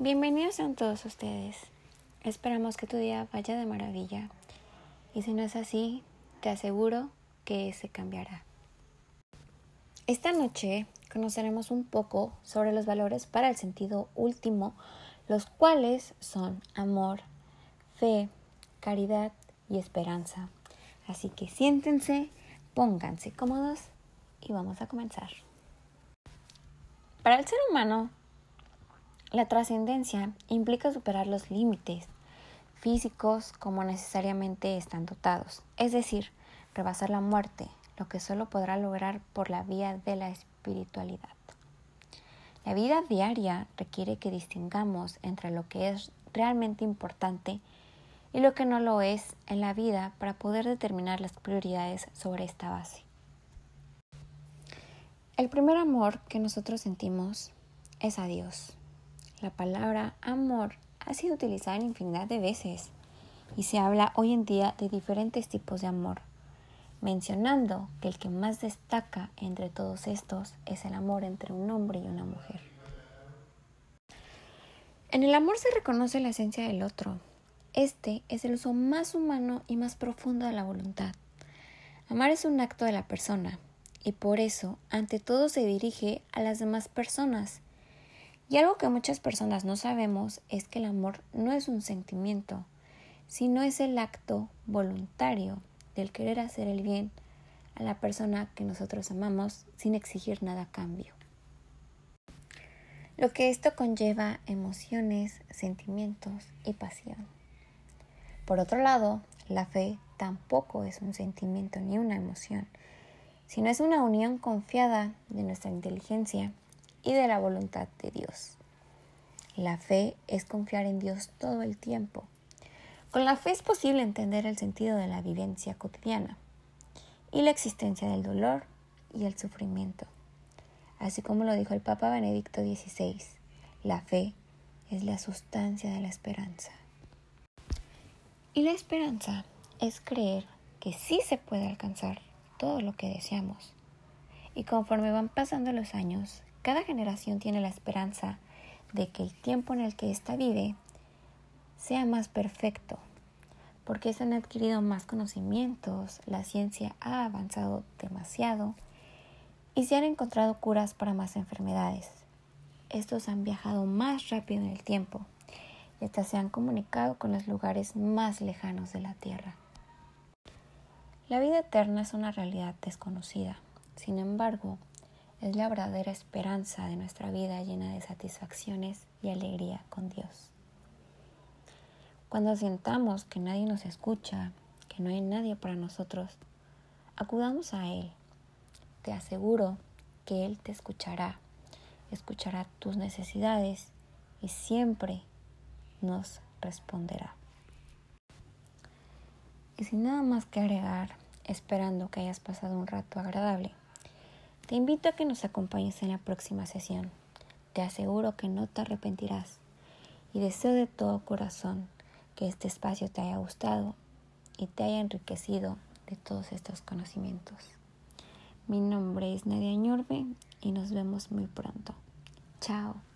Bienvenidos a todos ustedes. Esperamos que tu día vaya de maravilla. Y si no es así, te aseguro que se cambiará. Esta noche conoceremos un poco sobre los valores para el sentido último, los cuales son amor, fe, caridad y esperanza. Así que siéntense, pónganse cómodos y vamos a comenzar. Para el ser humano, la trascendencia implica superar los límites físicos como necesariamente están dotados, es decir, rebasar la muerte, lo que solo podrá lograr por la vía de la espiritualidad. La vida diaria requiere que distingamos entre lo que es realmente importante y lo que no lo es en la vida para poder determinar las prioridades sobre esta base. El primer amor que nosotros sentimos es a Dios. La palabra amor ha sido utilizada en infinidad de veces y se habla hoy en día de diferentes tipos de amor, mencionando que el que más destaca entre todos estos es el amor entre un hombre y una mujer. En el amor se reconoce la esencia del otro. Este es el uso más humano y más profundo de la voluntad. Amar es un acto de la persona y por eso ante todo se dirige a las demás personas y algo que muchas personas no sabemos es que el amor no es un sentimiento, sino es el acto voluntario del querer hacer el bien a la persona que nosotros amamos sin exigir nada a cambio. Lo que esto conlleva emociones, sentimientos y pasión. Por otro lado, la fe tampoco es un sentimiento ni una emoción, sino es una unión confiada de nuestra inteligencia y de la voluntad de Dios. La fe es confiar en Dios todo el tiempo. Con la fe es posible entender el sentido de la vivencia cotidiana y la existencia del dolor y el sufrimiento. Así como lo dijo el Papa Benedicto XVI, la fe es la sustancia de la esperanza. Y la esperanza es creer que sí se puede alcanzar todo lo que deseamos. Y conforme van pasando los años, cada generación tiene la esperanza de que el tiempo en el que ésta vive sea más perfecto, porque se han adquirido más conocimientos, la ciencia ha avanzado demasiado y se han encontrado curas para más enfermedades. Estos han viajado más rápido en el tiempo y hasta se han comunicado con los lugares más lejanos de la Tierra. La vida eterna es una realidad desconocida. Sin embargo, es la verdadera esperanza de nuestra vida llena de satisfacciones y alegría con Dios. Cuando sintamos que nadie nos escucha, que no hay nadie para nosotros, acudamos a Él. Te aseguro que Él te escuchará, escuchará tus necesidades y siempre nos responderá. Y sin nada más que agregar, esperando que hayas pasado un rato agradable, te invito a que nos acompañes en la próxima sesión. Te aseguro que no te arrepentirás y deseo de todo corazón que este espacio te haya gustado y te haya enriquecido de todos estos conocimientos. Mi nombre es Nadia Ñurbe y nos vemos muy pronto. Chao.